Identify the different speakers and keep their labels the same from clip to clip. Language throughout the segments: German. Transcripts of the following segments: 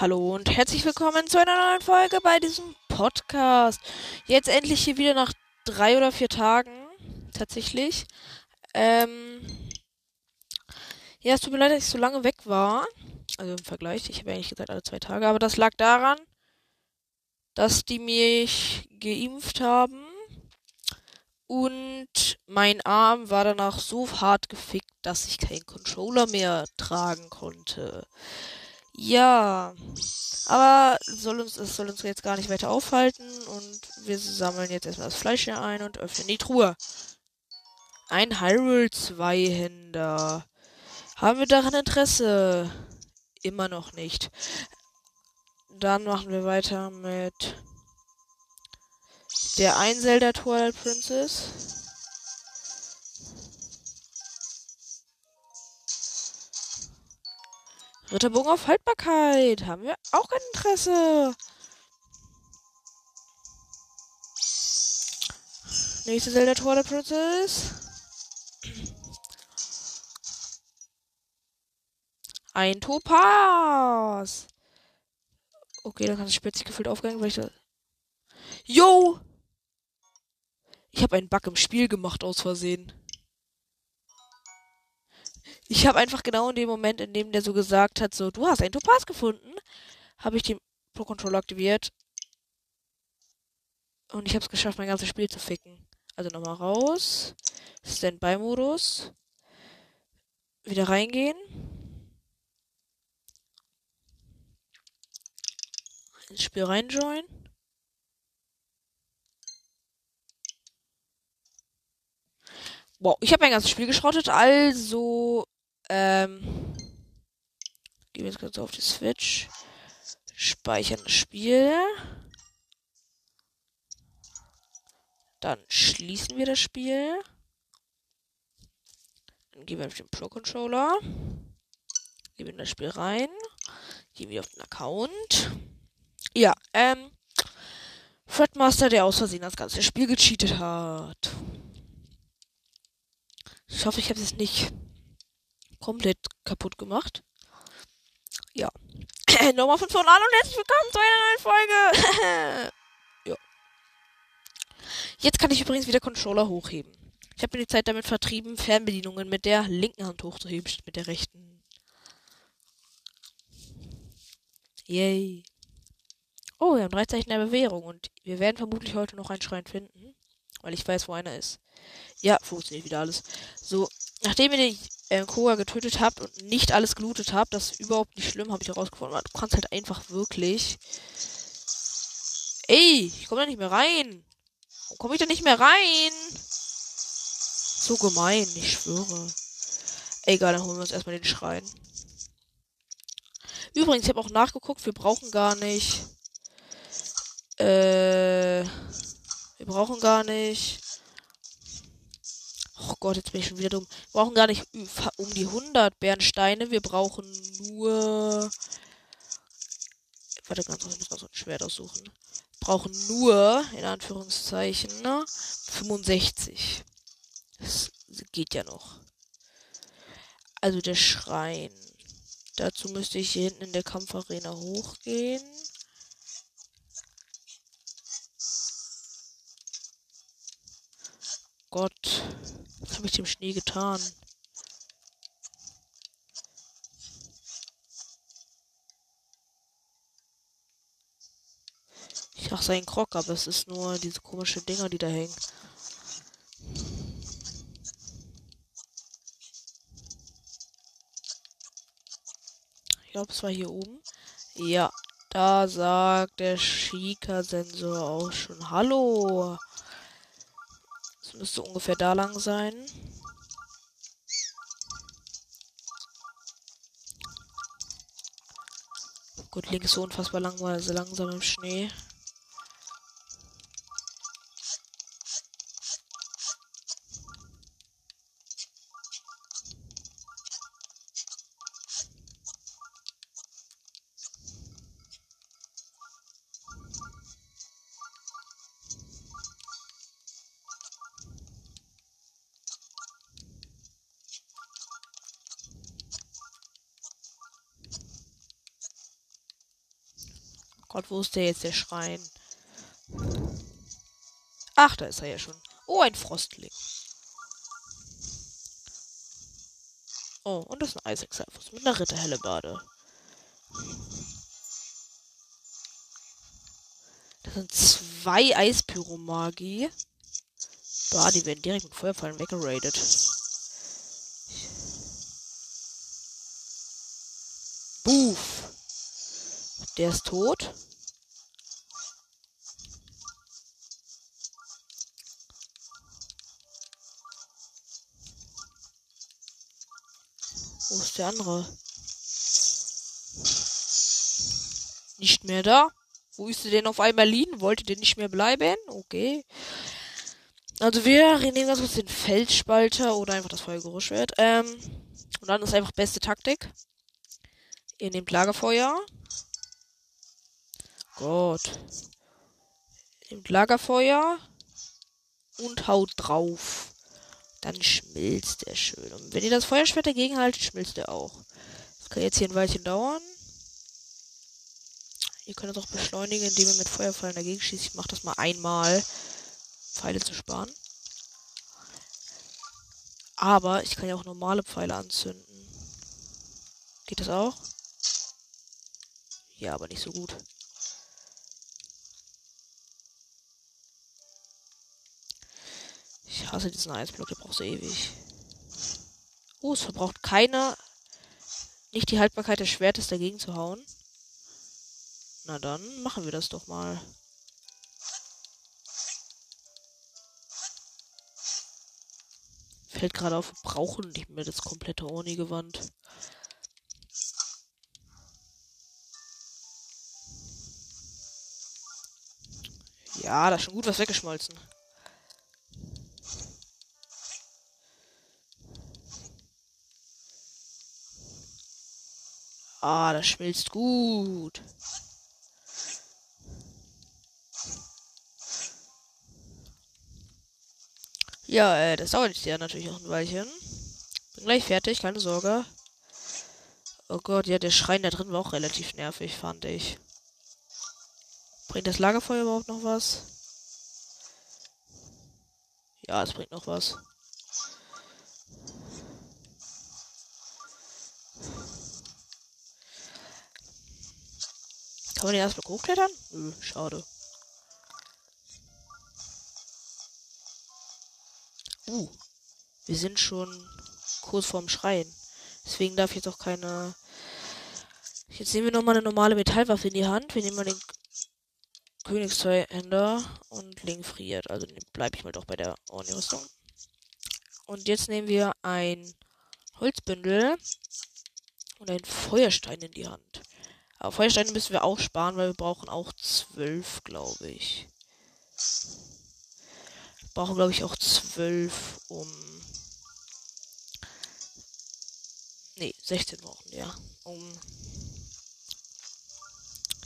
Speaker 1: Hallo und herzlich willkommen zu einer neuen Folge bei diesem Podcast. Jetzt endlich hier wieder nach drei oder vier Tagen. Tatsächlich. Ähm. Ja, es tut mir leid, dass ich so lange weg war. Also im Vergleich. Ich habe eigentlich gesagt alle zwei Tage. Aber das lag daran, dass die mich geimpft haben. Und mein Arm war danach so hart gefickt, dass ich keinen Controller mehr tragen konnte. Ja. Aber soll uns, es soll uns jetzt gar nicht weiter aufhalten. Und wir sammeln jetzt erstmal das Fleisch hier ein und öffnen die Truhe. Ein Hyrule Zweihänder. Haben wir daran Interesse? Immer noch nicht. Dann machen wir weiter mit der ein Zelda Twilight Princess. Ritterbogen auf Haltbarkeit. Haben wir auch ein Interesse. Nächste Zelda Twilight Princess. Ein Topaz. Okay, dann kann es spitzig gefüllt aufgehen, weil ich da. Yo! Ich habe einen Bug im Spiel gemacht aus Versehen. Ich habe einfach genau in dem Moment, in dem der so gesagt hat, so, du hast einen Topaz gefunden, habe ich den Pro Controller aktiviert. Und ich habe es geschafft, mein ganzes Spiel zu ficken. Also nochmal raus. Standby-Modus. Wieder reingehen. Ins Spiel reinjoinen. Wow, ich habe mein ganzes Spiel geschrottet, also ähm, gehen wir jetzt kurz auf die Switch. Speichern das Spiel. Dann schließen wir das Spiel. Dann gehen wir auf den Pro Controller. Gehen wir in das Spiel rein. Gehen wir auf den Account. Ja, ähm. Fredmaster, der aus Versehen das ganze Spiel gecheatet hat. Ich hoffe, ich habe es nicht komplett kaputt gemacht. Ja. Nochmal von vorne an und herzlich willkommen zu einer neuen Folge. ja. Jetzt kann ich übrigens wieder Controller hochheben. Ich habe mir die Zeit damit vertrieben, Fernbedienungen mit der linken Hand hochzuheben, statt mit der rechten. Yay. Oh, wir haben drei Zeichen der Bewährung und wir werden vermutlich heute noch einen Schrein finden, weil ich weiß, wo einer ist. Ja, funktioniert wieder alles. So, nachdem ihr die äh, Koga getötet habt und nicht alles gelootet habt, das ist überhaupt nicht schlimm, habe ich herausgefunden. Du kannst halt einfach wirklich. Ey, ich komme da nicht mehr rein. Warum komme ich da nicht mehr rein? So gemein, ich schwöre. Egal, dann holen wir uns erstmal den Schrein. Übrigens, ich habe auch nachgeguckt, wir brauchen gar nicht. Äh. Wir brauchen gar nicht Gott, jetzt bin ich schon wieder dumm. Wir brauchen gar nicht um die 100 Bernsteine. Wir brauchen nur. Warte, ganz kurz, ich muss ganz kurz ein Schwert aussuchen. Wir brauchen nur, in Anführungszeichen, 65. Das geht ja noch. Also der Schrein. Dazu müsste ich hier hinten in der Kampfarena hochgehen. Gott habe ich dem Schnee getan? Ich dachte, sein Krog, aber es ist nur diese komischen Dinger, die da hängen. Ich glaube, es war hier oben. Ja, da sagt der Shika-Sensor auch schon Hallo. Müsste ungefähr da lang sein. Gut, links so unfassbar lang, weil so langsam im Schnee. Ist der jetzt, der Schrein? Ach, da ist er ja schon. Oh, ein Frostling. Oh, und das ist ein Cyphers mit einer Ritterhellebade. Das sind zwei Eispyromagie. Bah, die werden direkt mit Feuerfallen weggeradet. Boof. Der ist tot. Der andere? Nicht mehr da? Wo ist er denn auf einmal liegen? Wollte der nicht mehr bleiben? Okay. Also wir nehmen ganz kurz den Feldspalter oder einfach das Feuergeräuschwert. Ähm, und dann ist einfach beste Taktik. Ihr nehmt Lagerfeuer. Gott. Nehmt Lagerfeuer und haut drauf. Dann schmilzt der schön. Und wenn ihr das Feuerschwert dagegen haltet, schmilzt er auch. Das kann jetzt hier ein Weilchen dauern. Ihr könnt es auch beschleunigen, indem ihr mit Feuerfallen dagegen schießt. Ich mache das mal einmal. Pfeile zu sparen. Aber ich kann ja auch normale Pfeile anzünden. Geht das auch? Ja, aber nicht so gut. Ich hasse diesen Eisblock, der braucht so ewig. Oh, es verbraucht keine. Nicht die Haltbarkeit des Schwertes dagegen zu hauen. Na dann machen wir das doch mal. Fällt gerade auf, wir brauchen nicht mehr das komplette Oni-Gewand. Ja, da ist schon gut was weggeschmolzen. Ah, das schmilzt gut. Ja, äh, das dauert jetzt ja natürlich auch ein Weilchen. Bin gleich fertig, keine Sorge. Oh Gott, ja, der Schrein da drin war auch relativ nervig, fand ich. Bringt das Lagerfeuer überhaupt noch was? Ja, es bringt noch was. Kann man den erstmal hochklettern? Nö, schade. Uh, wir sind schon kurz vorm Schrein. Deswegen darf ich jetzt auch keine. Jetzt nehmen wir nochmal eine normale Metallwaffe in die Hand. Wir nehmen mal den Königshänder und Link friert. Also bleibe ich mal doch bei der Orni-Rüstung. Und jetzt nehmen wir ein Holzbündel und einen Feuerstein in die Hand. Aber Feuersteine müssen wir auch sparen, weil wir brauchen auch zwölf, glaube ich. Wir brauchen, glaube ich, auch zwölf, um. Ne, 16 brauchen, ja. Um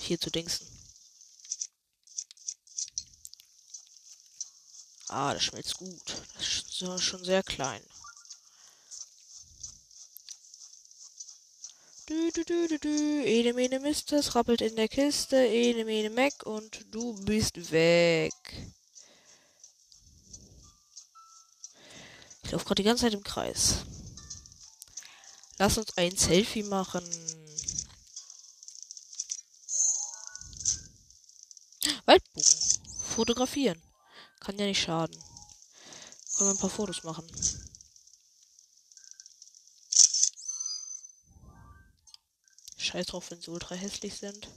Speaker 1: hier zu dingsen. Ah, das schmeckt gut. Das ist schon sehr klein. Du, du, du, du, du. Ene, mene, Mistes rappelt in der Kiste. Ene, mene, Mac und du bist weg. Ich laufe gerade die ganze Zeit im Kreis. Lass uns ein Selfie machen. Waldbogen. Fotografieren. Kann ja nicht schaden. Können wir ein paar Fotos machen. Scheiß drauf, wenn sie ultra hässlich sind.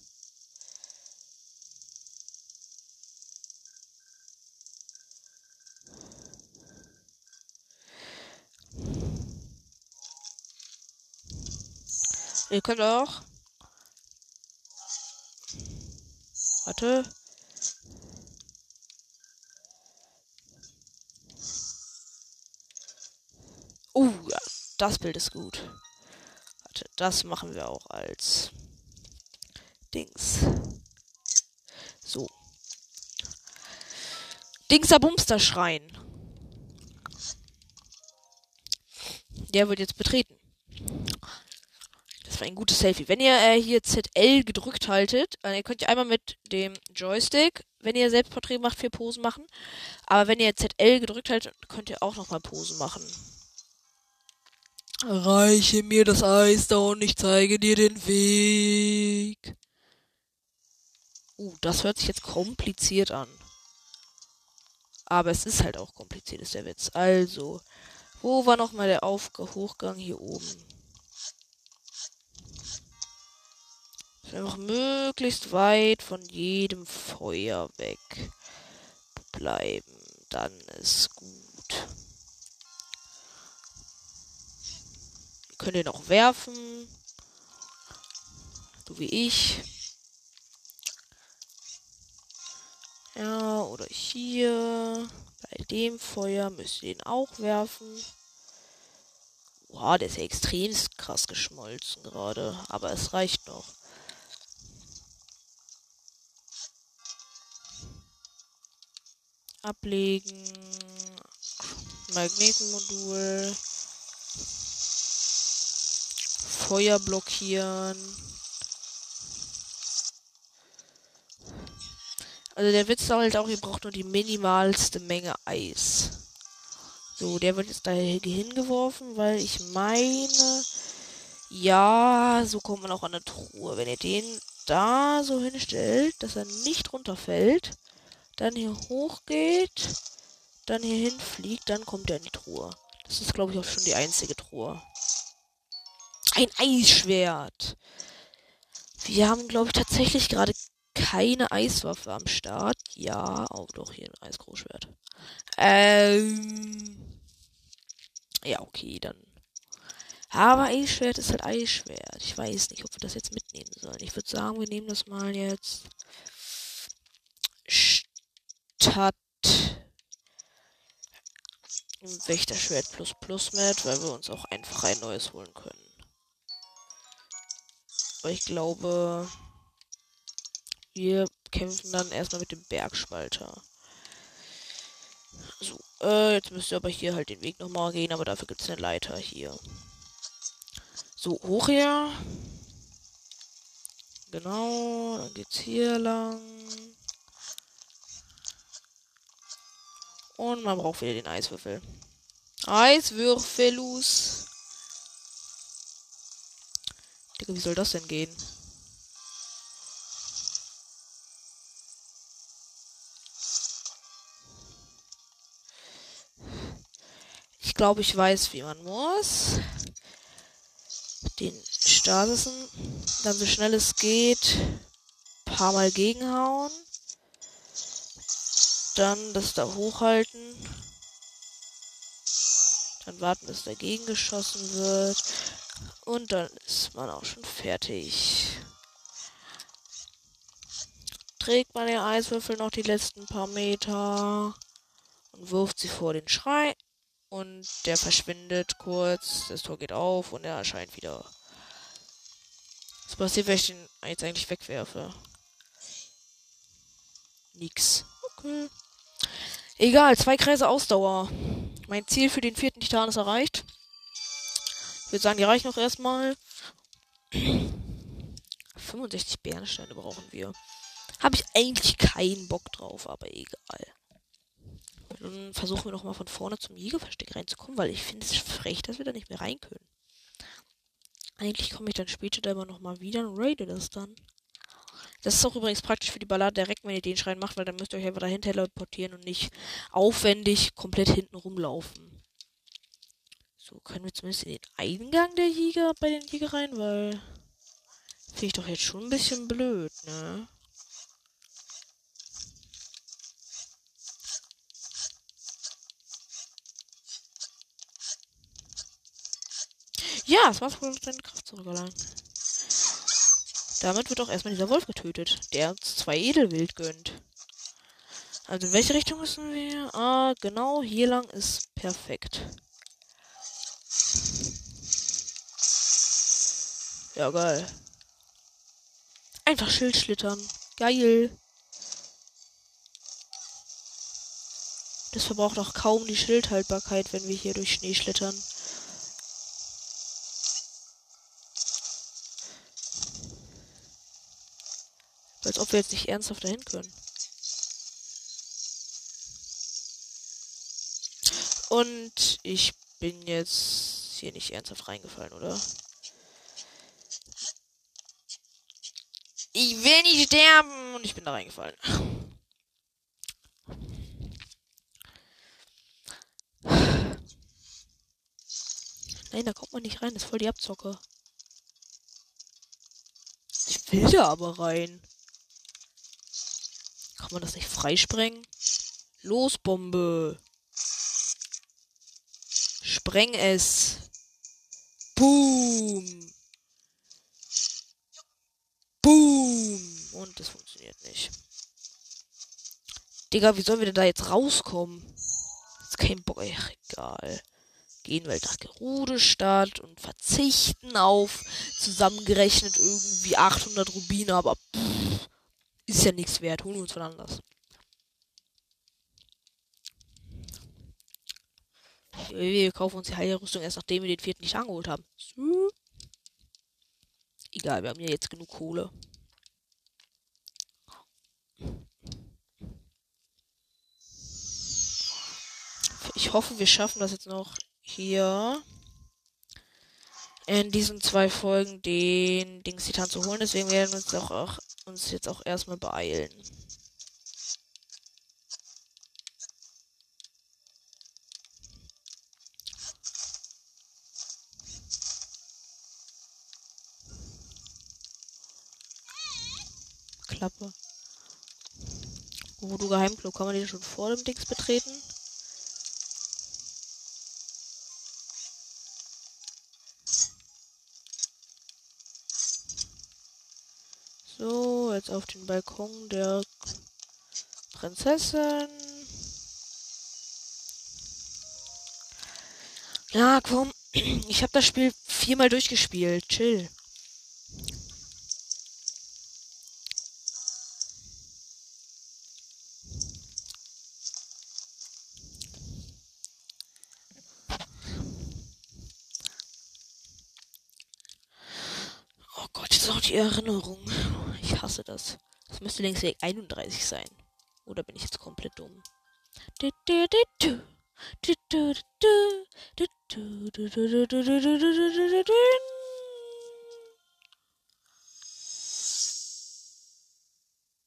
Speaker 1: Ihr könnt auch. Warte. Uh, das Bild ist gut. Das machen wir auch als Dings. So. Dingser Bumster Schrein. Der wird jetzt betreten. für ein gutes Selfie. Wenn ihr äh, hier ZL gedrückt haltet, äh, ihr könnt ihr einmal mit dem Joystick, wenn ihr Selbstporträt macht, vier Posen machen. Aber wenn ihr ZL gedrückt haltet, könnt ihr auch nochmal Posen machen. Reiche mir das Eis da und ich zeige dir den Weg. Uh, das hört sich jetzt kompliziert an. Aber es ist halt auch kompliziert, ist der Witz. Also, wo war nochmal der Aufge Hochgang hier oben? Einfach möglichst weit von jedem Feuer weg bleiben. Dann ist gut. Ihr könnt ihn auch werfen. So wie ich. Ja, oder hier. Bei dem Feuer müsst ihr ihn auch werfen. Boah, der ist ja extrem krass geschmolzen gerade. Aber es reicht noch. Ablegen. Magnetenmodul. Feuer blockieren. Also der Witz halt auch, ihr braucht nur die minimalste Menge Eis. So, der wird jetzt da hingeworfen, weil ich meine, ja, so kommt man auch an eine Truhe. Wenn ihr den da so hinstellt, dass er nicht runterfällt, dann hier hochgeht, dann hier hinfliegt, dann kommt er in die Truhe. Das ist, glaube ich, auch schon die einzige Truhe. Ein Eisschwert. Wir haben, glaube ich, tatsächlich gerade keine Eiswaffe am Start. Ja, auch doch hier ein Eisgroßschwert. Ähm. Ja, okay, dann. Aber Eisschwert ist halt Eisschwert. Ich weiß nicht, ob wir das jetzt mitnehmen sollen. Ich würde sagen, wir nehmen das mal jetzt statt Wächterschwert plus plus mit, weil wir uns auch einfach ein neues holen können. Aber ich glaube, wir kämpfen dann erstmal mit dem Bergspalter. So, äh, jetzt müsst ihr aber hier halt den Weg nochmal gehen, aber dafür gibt es eine Leiter hier. So, hoch hier. Genau, dann geht's hier lang. Und man braucht wieder den Eiswürfel. Eiswürfelus. Digga, wie soll das denn gehen? glaube, ich weiß, wie man muss. Den Stasissen dann so schnell es geht paar Mal gegenhauen. Dann das da hochhalten. Dann warten, bis dagegen geschossen wird. Und dann man auch schon fertig. Trägt man den Eiswürfel noch die letzten paar Meter und wirft sie vor den Schrein und der verschwindet kurz. Das Tor geht auf und er erscheint wieder. Was passiert, wenn ich den jetzt eigentlich wegwerfe? Nix. Okay. Egal, zwei Kreise Ausdauer. Mein Ziel für den vierten Titan ist erreicht. Ich würde sagen, die reichen noch erstmal. 65 Bernsteine brauchen wir. Habe ich eigentlich keinen Bock drauf, aber egal. Dann versuchen wir noch mal von vorne zum Jägerversteck reinzukommen, weil ich finde es frech, dass wir da nicht mehr rein können. Eigentlich komme ich dann später da immer noch mal wieder und raide das dann. Das ist auch übrigens praktisch für die Ballade direkt, wenn ihr den Schrein macht, weil dann müsst ihr euch einfach dahinter teleportieren und nicht aufwendig komplett hinten rumlaufen. So, können wir zumindest in den Eingang der Jäger bei den Jägereien, weil finde ich doch jetzt schon ein bisschen blöd, ne? Ja, es war seine Kraft zurückgelangt. Damit wird auch erstmal dieser Wolf getötet, der uns zwei Edelwild gönnt. Also in welche Richtung müssen wir? Ah, genau, hier lang ist perfekt. Ja, geil. Einfach Schild schlittern. Geil. Das verbraucht auch kaum die Schildhaltbarkeit, wenn wir hier durch Schnee schlittern. Als ob wir jetzt nicht ernsthaft dahin können. Und ich bin jetzt hier nicht ernsthaft reingefallen, oder? Will nicht sterben und ich bin da reingefallen. Nein, da kommt man nicht rein. Das ist voll die Abzocke. Ich will da aber rein. Kann man das nicht freisprengen? Los, Bombe. Spreng es. Boom. Boom. Und das funktioniert nicht. Digga, wie sollen wir denn da jetzt rauskommen? Ist kein Bock. Egal gehen wir nach Gerudestadt und verzichten auf zusammengerechnet irgendwie 800 Rubine, aber pff, ist ja nichts wert. Holen wir uns von anders. Wir kaufen uns die Heilrüstung erst nachdem wir den vierten nicht angeholt haben. Egal, wir haben ja jetzt genug Kohle. Ich hoffe, wir schaffen das jetzt noch hier in diesen zwei Folgen den Dings Titan zu holen. Deswegen werden wir uns auch, auch uns jetzt auch erstmal beeilen. Klappe. Wo du Geheimclub, kann man den schon vor dem Dings betreten? So, jetzt auf den Balkon der Prinzessin. Ja, komm. Ich habe das Spiel viermal durchgespielt. Chill. Oh Gott, jetzt noch die Erinnerung das. Das müsste längst Weg 31 sein. Oder bin ich jetzt komplett dumm?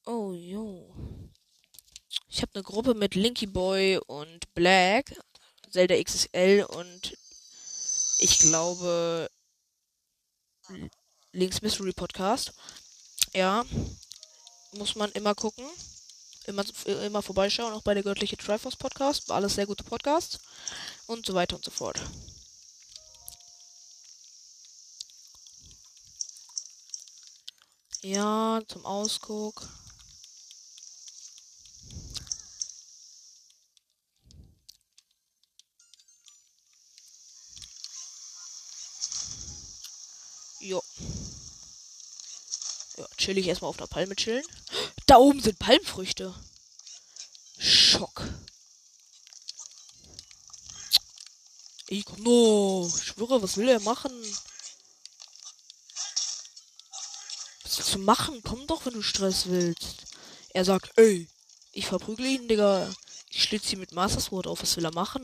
Speaker 1: Oh, jo. Ich habe eine Gruppe mit Linky Boy und Black, Zelda XSL und ich glaube Links Mystery Podcast. Ja. Muss man immer gucken. Immer, immer vorbeischauen, auch bei der göttliche Triforce Podcast. War alles sehr gute Podcasts. Und so weiter und so fort. Ja, zum Ausguck. Jo chill ich erstmal auf einer Palme chillen. Da oben sind Palmfrüchte. Schock. Ich komm no. Ich schwöre, was will er machen? Was willst du machen? Komm doch, wenn du Stress willst. Er sagt, ey, ich verprügle ihn, Digga. Ich schlitze ihn mit Master Sword auf. Was will er machen?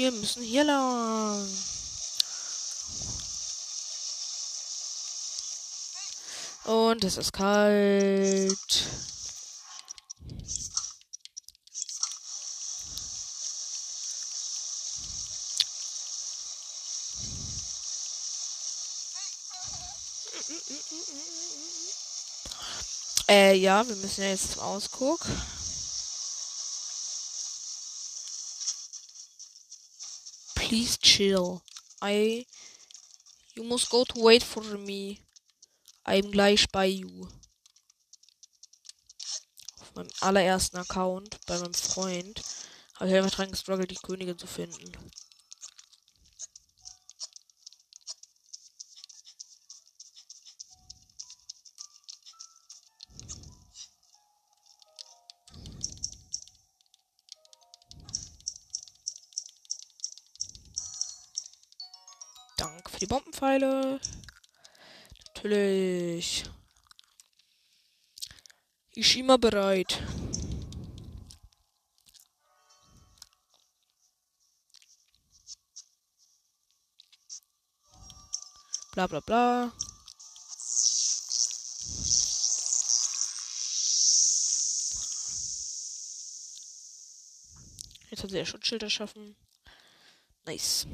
Speaker 1: Wir müssen hier lang. Und es ist kalt. Äh, ja, wir müssen ja jetzt zum Ausguck. Please chill. I. You must go to wait for me. I'm gleich bei you. Auf meinem allerersten Account, bei meinem Freund, habe ich einfach dran gestruggelt, die Königin zu finden. Bombenpfeile. Natürlich. Ishima bereit. Bla bla bla. Jetzt hat sie ja Schutzschild erschaffen. Nice.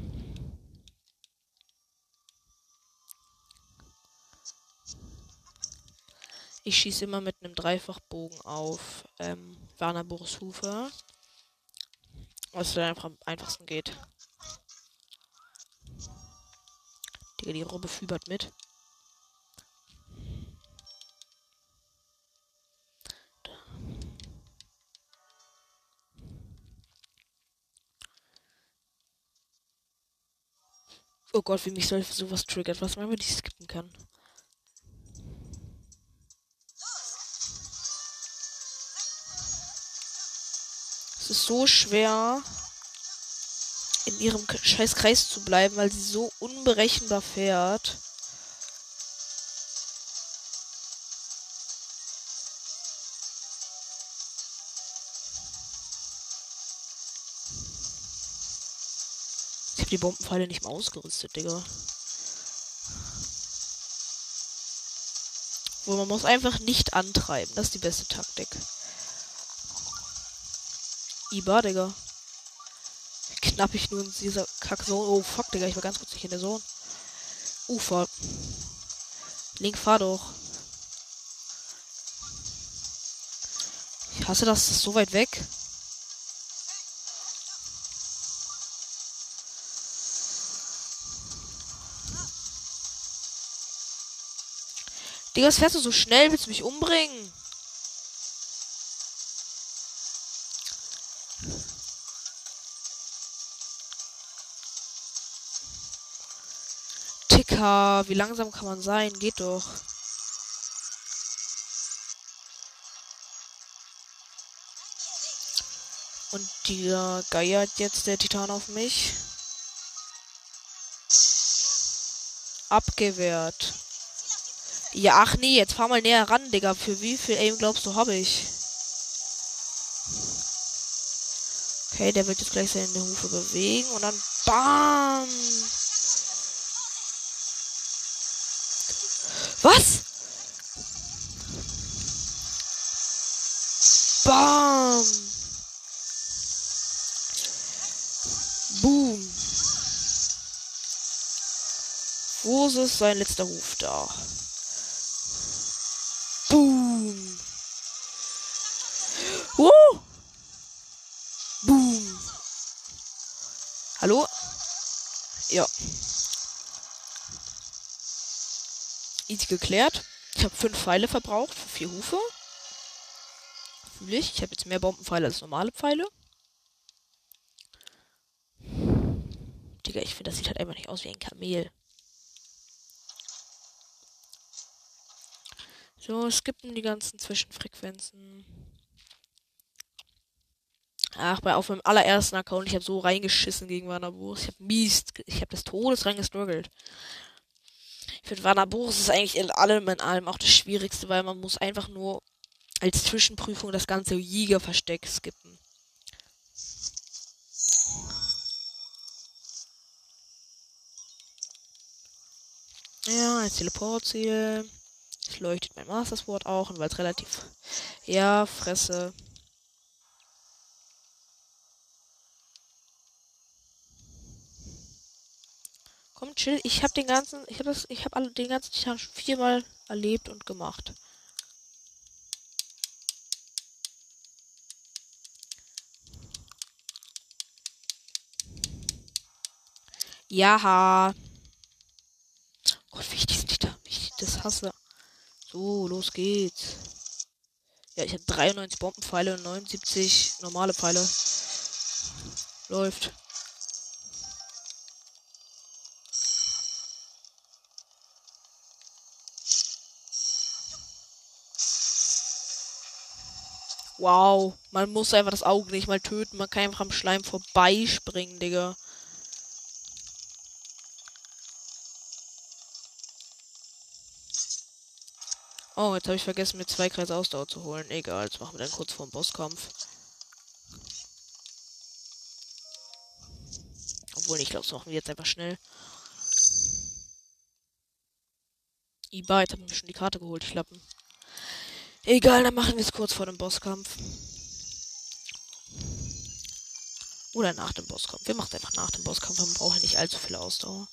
Speaker 1: Ich schieße immer mit einem Dreifachbogen auf ähm, Werner Boris Hufer. Was dann einfach am einfachsten geht. Digga, die Robbe fübert mit. Oh Gott, wie mich sowas triggert, was man die skippen kann. So schwer, in ihrem scheiß Kreis zu bleiben, weil sie so unberechenbar fährt. Ich habe die Bombenpfeile nicht mehr ausgerüstet, Digga. Wo man muss einfach nicht antreiben. Das ist die beste Taktik. Iba, Digga. Knapp ich nur in dieser Kackzone. Oh, fuck, Digga. Ich war ganz kurz nicht in der Zone. Ufer. Link, fahr doch. Ich hasse das. Das ist so weit weg. Digga, was fährst du so schnell? Willst du mich umbringen? Ticker, wie langsam kann man sein? Geht doch. Und dieser geiert jetzt der Titan auf mich. Abgewehrt. Ja, ach nee, jetzt fahr mal näher ran, Digga. Für wie viel Aim glaubst du, habe ich? Okay, der wird jetzt gleich seine Hufe bewegen und dann BAM! Was? BAM! Boom! Wo ist sein letzter Huf da? Boom! Oh! Boom! Hallo? Ja. Easy geklärt. Ich habe fünf Pfeile verbraucht für vier Hufe. Fühle ich. Habe jetzt mehr Bombenpfeile als normale Pfeile. Digga, ich finde, das sieht halt einfach nicht aus wie ein Kamel. So, skippen die ganzen Zwischenfrequenzen. Ach, bei auf meinem allerersten Account, ich habe so reingeschissen gegen Wanaburus. Ich habe mies, ich habe das Todes reingestruggelt. Ich finde Wanaburus ist eigentlich in allem in allem auch das Schwierigste, weil man muss einfach nur als Zwischenprüfung das ganze Jägerversteck skippen. Ja, als Teleportziel. Es leuchtet mein Master auch und weil es relativ. Ja, Fresse. Komm, chill. Ich habe den ganzen, ich habe das, ich habe alle den ganzen Tag viermal erlebt und gemacht. Ja. Gott, wie ich diesen Titel, wie ich das hasse. So, los geht's. Ja, ich habe 93 Bombenpfeile und 79 normale Pfeile. Läuft. Wow, man muss einfach das Auge nicht mal töten. Man kann einfach am Schleim vorbeispringen, Digga. Oh, jetzt habe ich vergessen, mir zwei Kreise Ausdauer zu holen. Egal, jetzt machen wir dann kurz vor dem Bosskampf. Obwohl, ich glaube, das machen wir jetzt einfach schnell. Iba, jetzt habe ich mir schon die Karte geholt, ich Lappen. Egal, dann machen wir es kurz vor dem Bosskampf. Oder nach dem Bosskampf. Wir machen es einfach nach dem Bosskampf, man braucht ja nicht allzu viel Ausdauer.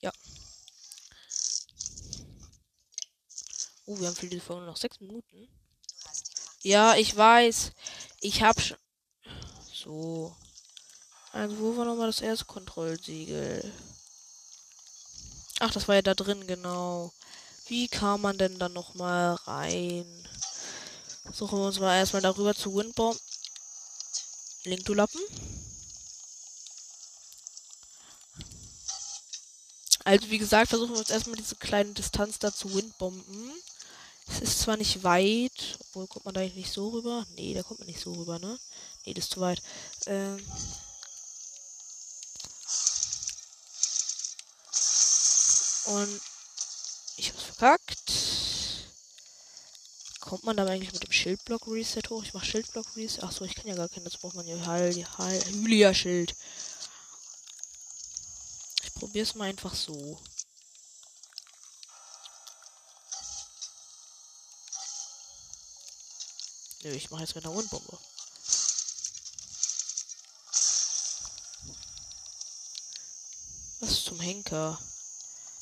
Speaker 1: Ja. Oh, wir haben für diese Folge noch sechs Minuten. Ja, ich weiß. Ich hab schon. So. Also, wo war nochmal das erste Kontrollsiegel? Ach, das war ja da drin, genau. Wie kam man denn dann nochmal rein? Suchen wir uns mal erstmal darüber zu Windbomb. Link, du Lappen. Also, wie gesagt, versuchen wir uns erstmal diese kleine Distanz da zu Windbomben. Es ist zwar nicht weit, obwohl kommt man da nicht so rüber. Nee, da kommt man nicht so rüber, ne? Nee, das ist zu weit. Ähm. Und ich hab's verkackt. Kommt man da eigentlich mit dem Schildblock Reset hoch? Ich mach Schildblock Reset. Achso, ich kann ja gar keinen. Das braucht man ja Heil, Heil, Hylia Schild. Ich probier's mal einfach so. Nö, ich mache jetzt mit einer Wundbombe. Was zum Henker?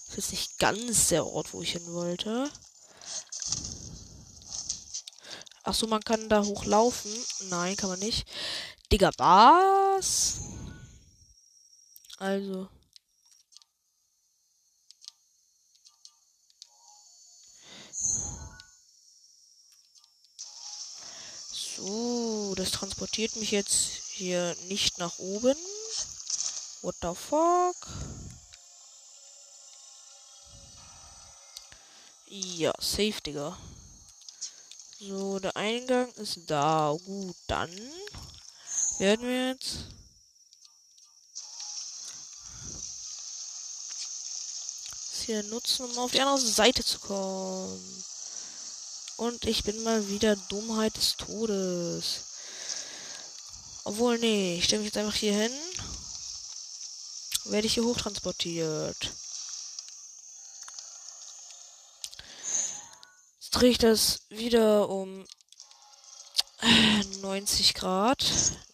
Speaker 1: Das ist nicht ganz der Ort, wo ich hin wollte. Ach so, man kann da hochlaufen. Nein, kann man nicht. Digga, was? Also. So, das transportiert mich jetzt hier nicht nach oben. What the fuck? Ja, safe, Digga. So, der Eingang ist da. Gut, dann werden wir jetzt hier nutzen, um auf die andere Seite zu kommen. Und ich bin mal wieder Dummheit des Todes. Obwohl, nee, ich stelle mich jetzt einfach hier hin. Werde ich hier hochtransportiert. Drehe ich das wieder um 90 Grad.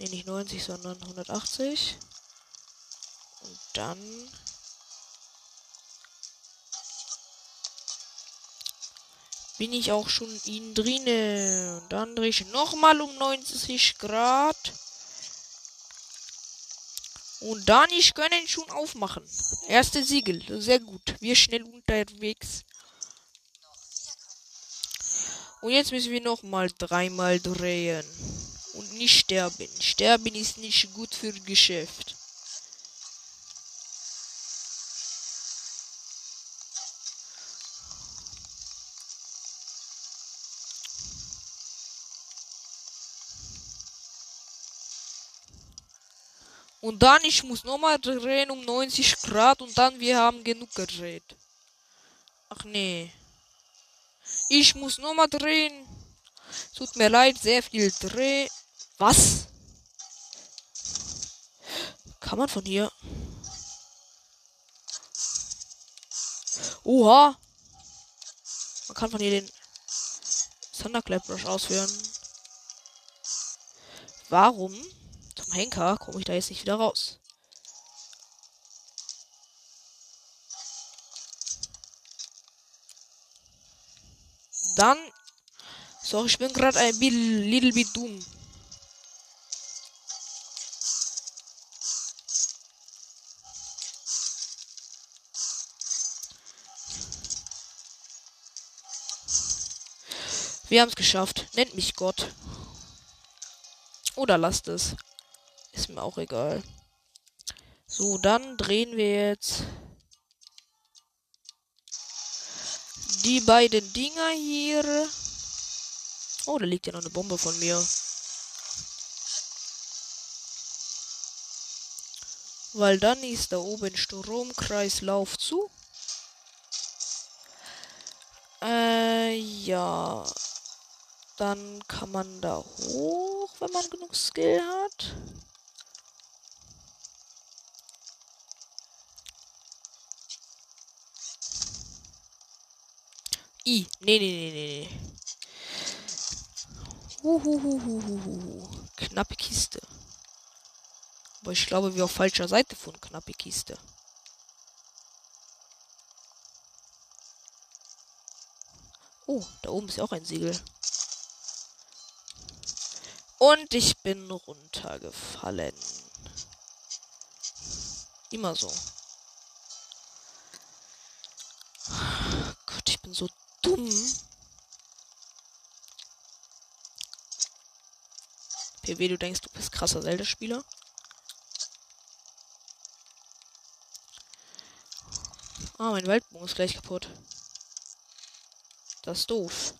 Speaker 1: Nee, nicht 90, sondern 180. Und dann bin ich auch schon in drinne. Und dann drehe ich nochmal um 90 Grad. Und dann ich können schon aufmachen. Erste Siegel. Sehr gut. Wir schnell unterwegs. Und jetzt müssen wir nochmal dreimal drehen. Und nicht sterben. Sterben ist nicht gut für Geschäft. Und dann, ich muss nochmal drehen um 90 Grad und dann, wir haben genug gedreht. Ach nee. Ich muss nochmal drehen. Tut mir leid, sehr viel Dreh. Was? Kann man von hier? Oha. Man kann von hier den Thunderclap ausführen. Warum? Zum Henker komme ich da jetzt nicht wieder raus. Dann. So, ich bin gerade ein little bit dumm. Wir haben es geschafft. Nennt mich Gott. Oder lasst es. Ist mir auch egal. So, dann drehen wir jetzt die beiden Dinger hier. Oh, da liegt ja noch eine Bombe von mir. Weil dann ist da oben Stromkreislauf zu. Äh, ja. Dann kann man da hoch, wenn man genug Skill hat. I. Nee, nee, nee, nee, nee. Uhuhuhuhuhu. Knappe Kiste. Aber ich glaube, wir auf falscher Seite von knappe Kiste. Oh, da oben ist ja auch ein Siegel. Und ich bin runtergefallen. Immer so. Gott, ich bin so dumm. PW, du denkst, du bist krasser Zelda-Spieler? Ah, mein Waldbogen ist gleich kaputt. Das ist doof.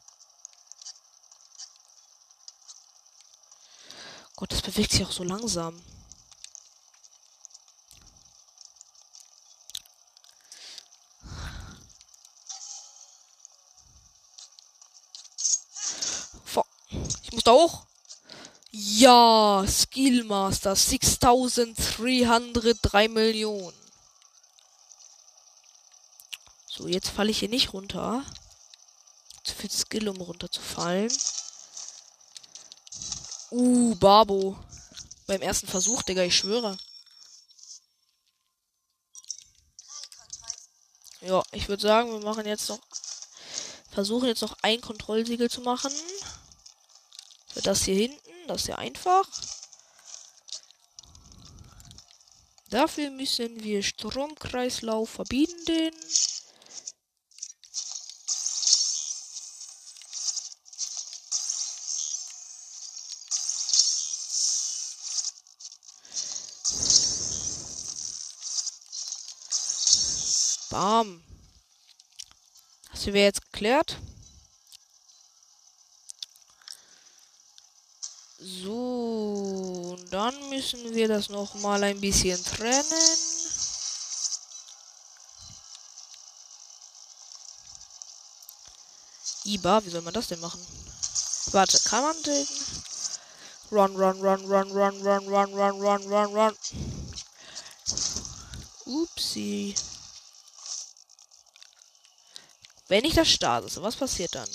Speaker 1: Gott, das bewegt sich auch so langsam. Ich muss da hoch. Ja, Skillmaster 6303 Millionen. So, jetzt falle ich hier nicht runter. Zu viel Skill, um runterzufallen. Uh, Babo. Beim ersten Versuch, Digga, ich schwöre. Ja, ich würde sagen, wir machen jetzt noch. Versuchen jetzt noch ein Kontrollsiegel zu machen. Für das hier hinten, das ist ja einfach. Dafür müssen wir Stromkreislauf verbinden. Bam. Das wäre jetzt geklärt. So, dann müssen wir das noch mal ein bisschen trennen. Iba, wie soll man das denn machen? Warte, kann man den? Run, run, run, run, run, run, run, run, run, run, run. Upsi. Wenn ich das starte, was passiert dann?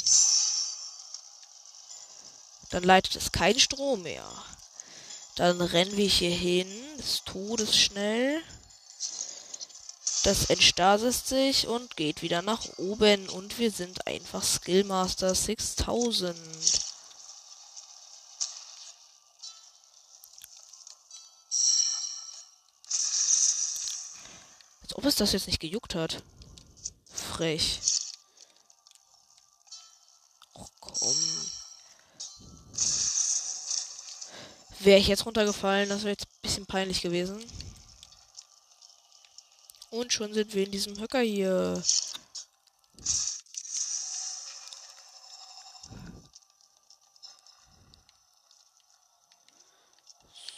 Speaker 1: Dann leitet es keinen Strom mehr. Dann rennen wir hier hin, des Todes schnell. Das entstasis sich und geht wieder nach oben. Und wir sind einfach Skillmaster 6000. Als ob es das jetzt nicht gejuckt hat. Frech. Wäre ich jetzt runtergefallen, das wäre jetzt ein bisschen peinlich gewesen. Und schon sind wir in diesem Höcker hier.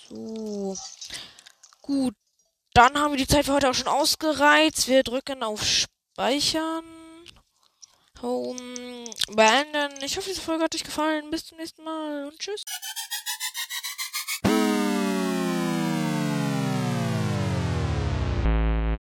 Speaker 1: So. Gut. Dann haben wir die Zeit für heute auch schon ausgereizt. Wir drücken auf Speichern. Home. Beenden. Ich hoffe, diese Folge hat euch gefallen. Bis zum nächsten Mal und tschüss.